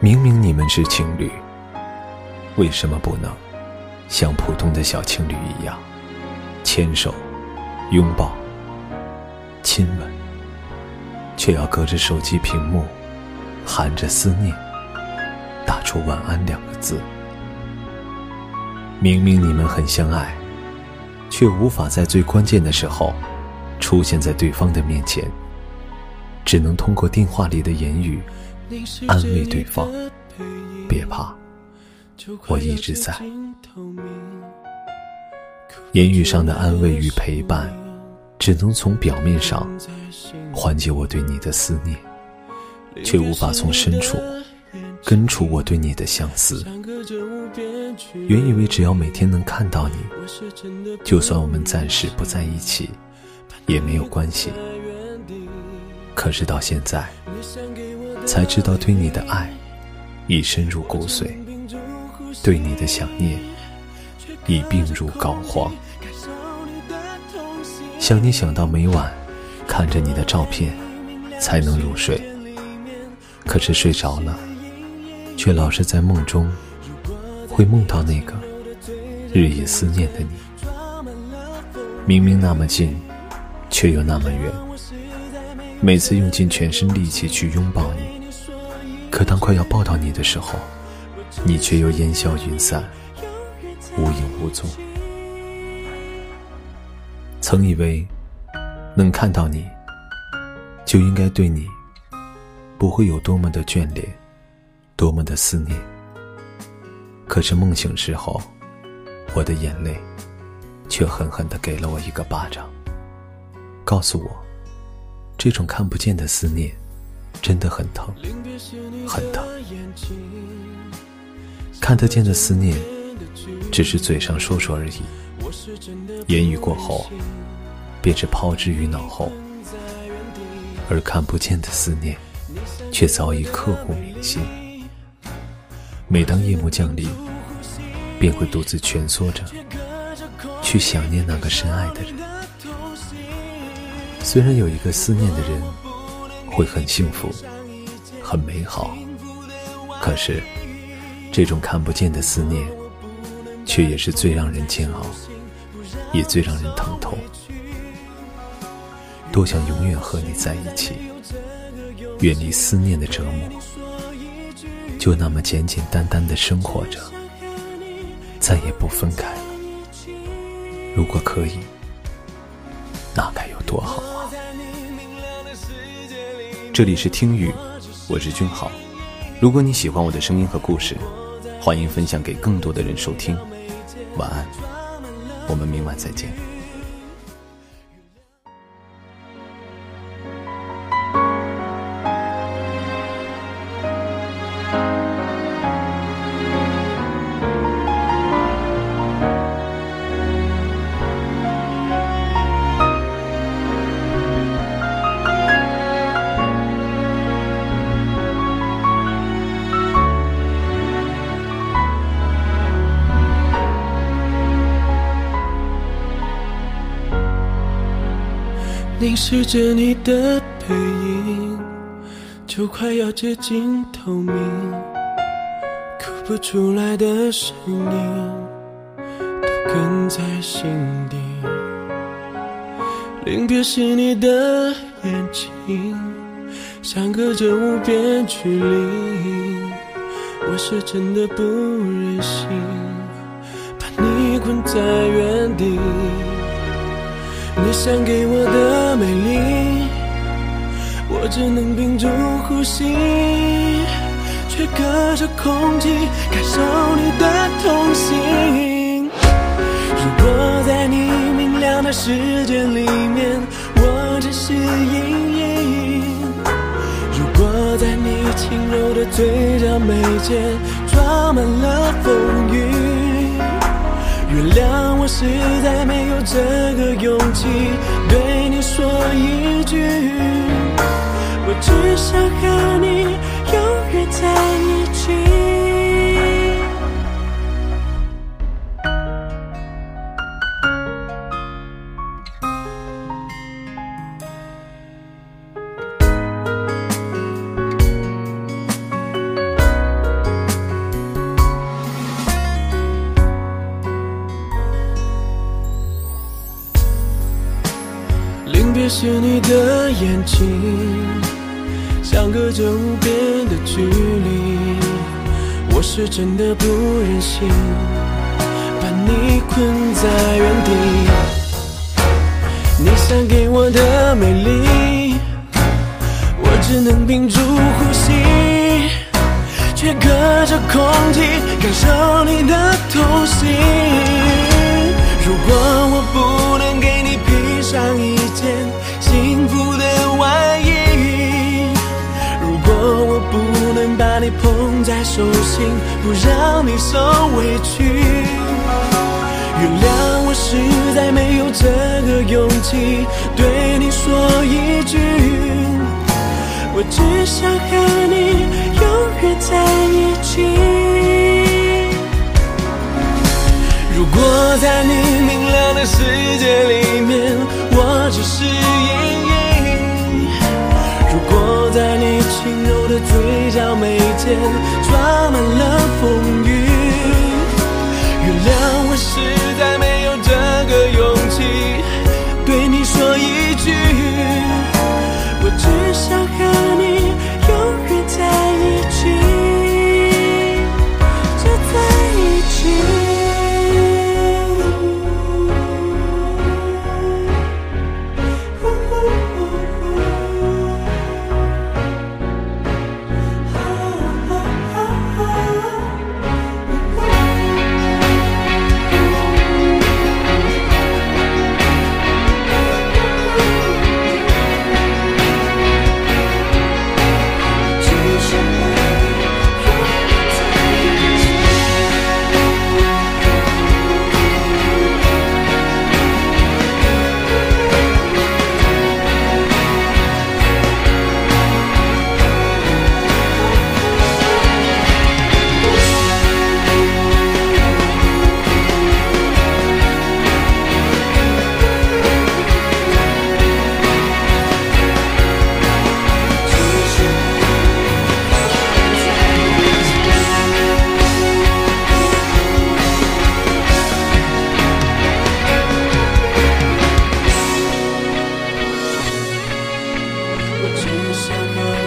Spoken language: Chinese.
明明你们是情侣，为什么不能像普通的小情侣一样牵手、拥抱、亲吻，却要隔着手机屏幕，含着思念打出“晚安”两个字？明明你们很相爱，却无法在最关键的时候出现在对方的面前，只能通过电话里的言语安慰对方：“别怕，我一直在。”言语上的安慰与陪伴，只能从表面上缓解我对你的思念，却无法从深处。根除我对你的相思。原以为只要每天能看到你，就算我们暂时不在一起，也没有关系。可是到现在，才知道对你的爱已深入骨髓，对你的想念已病入膏肓。想你想到每晚看着你的照片才能入睡，可是睡着了。却老是在梦中，会梦到那个日夜思念的你。明明那么近，却又那么远。每次用尽全身力气去拥抱你，可当快要抱到你的时候，你却又烟消云散，无影无踪。曾以为能看到你，就应该对你不会有多么的眷恋。多么的思念！可是梦醒之后，我的眼泪却狠狠的给了我一个巴掌，告诉我，这种看不见的思念真的很疼，很疼。看得见的思念，只是嘴上说说而已，言语过后，便是抛之于脑后；而看不见的思念，却早已刻骨铭心。每当夜幕降临，便会独自蜷缩着，去想念那个深爱的人。虽然有一个思念的人会很幸福、很美好，可是这种看不见的思念，却也是最让人煎熬，也最让人疼痛。多想永远和你在一起，远离思念的折磨。就那么简简单单的生活着，再也不分开了。如果可以，那该有多好啊！这里是听雨，我是君豪。如果你喜欢我的声音和故事，欢迎分享给更多的人收听。晚安，我们明晚再见。凝视着你的背影，就快要接近透明，哭不出来的声音都哽在心底。临别时你的眼睛，相隔着无边距离，我是真的不忍心把你困在原地。你想给我的，只能屏住呼吸，却隔着空气感受你的痛心。如果在你明亮的世界里面，我只是阴影；如果在你轻柔的嘴角眉间装满了风雨。原谅我实在没有这个勇气对你说一句，只想和你永远在一起。临别时你的眼睛相隔着无边的距离，我是真的不忍心把你困在原地。你想给我的美丽，我只能屏住呼吸，却隔着空气感受你的痛心。如果我不手心不让你受委屈。原谅我实在没有这个勇气对你说一句我只想和你永远在一起。如果在你明亮的世界里面我只是阴影。如果在你轻柔的嘴角眉间 music.